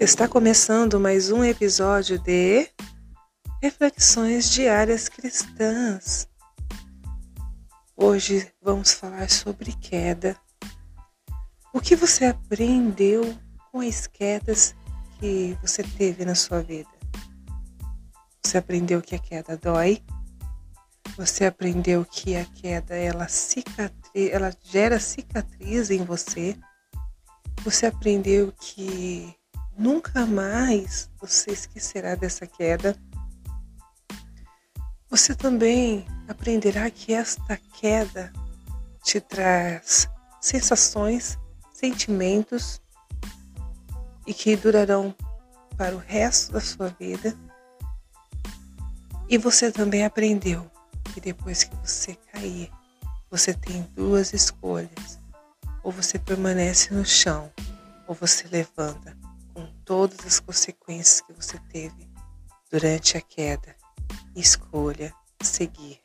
Está começando mais um episódio de Reflexões Diárias Cristãs. Hoje vamos falar sobre queda. O que você aprendeu com as quedas que você teve na sua vida? Você aprendeu que a queda dói? Você aprendeu que a queda ela cicatri ela gera cicatriz em você? Você aprendeu que nunca mais você esquecerá dessa queda? Você também aprenderá que esta queda te traz sensações, sentimentos e que durarão para o resto da sua vida. E você também aprendeu que depois que você cair, você tem duas escolhas. Ou você permanece no chão, ou você levanta todas as consequências que você teve durante a queda. Escolha seguir.